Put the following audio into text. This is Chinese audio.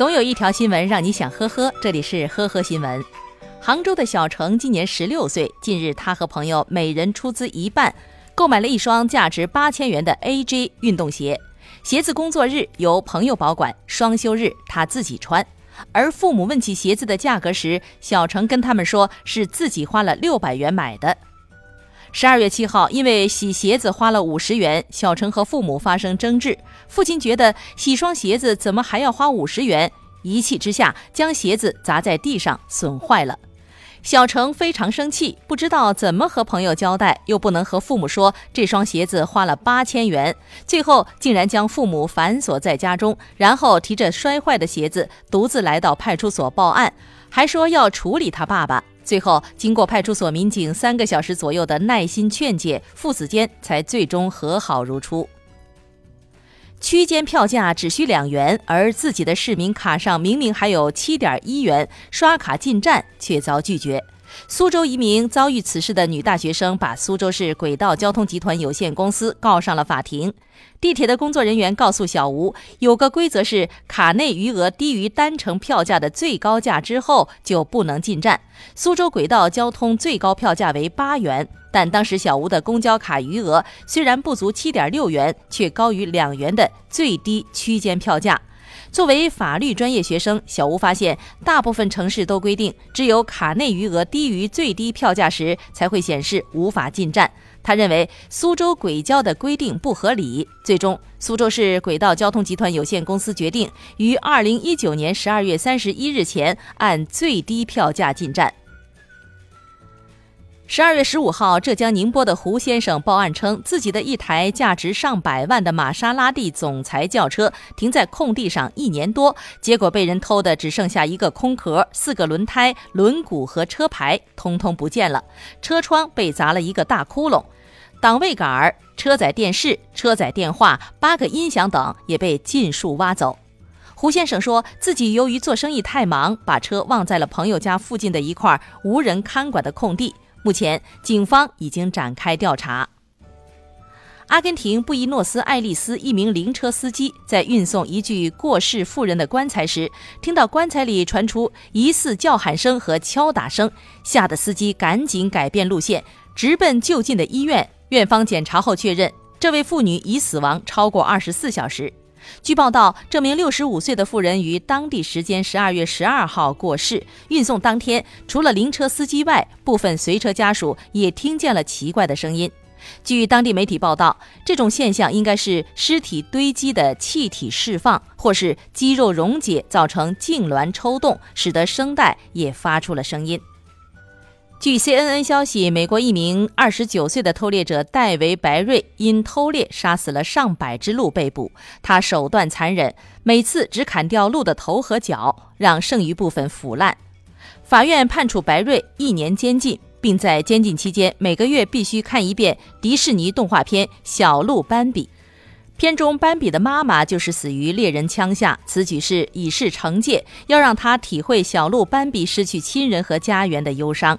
总有一条新闻让你想呵呵，这里是呵呵新闻。杭州的小程今年十六岁，近日他和朋友每人出资一半，购买了一双价值八千元的 AJ 运动鞋。鞋子工作日由朋友保管，双休日他自己穿。而父母问起鞋子的价格时，小程跟他们说是自己花了六百元买的。十二月七号，因为洗鞋子花了五十元，小陈和父母发生争执。父亲觉得洗双鞋子怎么还要花五十元？一气之下将鞋子砸在地上，损坏了。小程非常生气，不知道怎么和朋友交代，又不能和父母说这双鞋子花了八千元，最后竟然将父母反锁在家中，然后提着摔坏的鞋子独自来到派出所报案，还说要处理他爸爸。最后，经过派出所民警三个小时左右的耐心劝解，父子间才最终和好如初。区间票价只需两元，而自己的市民卡上明明还有七点一元，刷卡进站却遭拒绝。苏州一名遭遇此事的女大学生把苏州市轨道交通集团有限公司告上了法庭。地铁的工作人员告诉小吴，有个规则是卡内余额低于单程票价的最高价之后就不能进站。苏州轨道交通最高票价为八元，但当时小吴的公交卡余额虽然不足七点六元，却高于两元的最低区间票价。作为法律专业学生，小吴发现，大部分城市都规定，只有卡内余额低于最低票价时，才会显示无法进站。他认为苏州轨交的规定不合理。最终，苏州市轨道交通集团有限公司决定于二零一九年十二月三十一日前按最低票价进站。十二月十五号，浙江宁波的胡先生报案称，自己的一台价值上百万的玛莎拉蒂总裁轿车停在空地上一年多，结果被人偷的只剩下一个空壳，四个轮胎、轮毂和车牌通通不见了，车窗被砸了一个大窟窿，档位杆、车载电视、车载电话、八个音响等也被尽数挖走。胡先生说自己由于做生意太忙，把车忘在了朋友家附近的一块无人看管的空地。目前，警方已经展开调查。阿根廷布宜诺斯艾利斯一名灵车司机在运送一具过世妇人的棺材时，听到棺材里传出疑似叫喊声和敲打声，吓得司机赶紧改变路线，直奔就近的医院。院方检查后确认，这位妇女已死亡超过二十四小时。据报道，这名六十五岁的妇人于当地时间十二月十二号过世。运送当天，除了灵车司机外，部分随车家属也听见了奇怪的声音。据当地媒体报道，这种现象应该是尸体堆积的气体释放，或是肌肉溶解造成痉挛抽动，使得声带也发出了声音。据 CNN 消息，美国一名二十九岁的偷猎者戴维·白瑞因偷猎杀死了上百只鹿被捕。他手段残忍，每次只砍掉鹿的头和脚，让剩余部分腐烂。法院判处白瑞一年监禁，并在监禁期间每个月必须看一遍迪士尼动画片《小鹿斑比》。片中斑比的妈妈就是死于猎人枪下，此举是以示惩戒，要让他体会小鹿斑比失去亲人和家园的忧伤。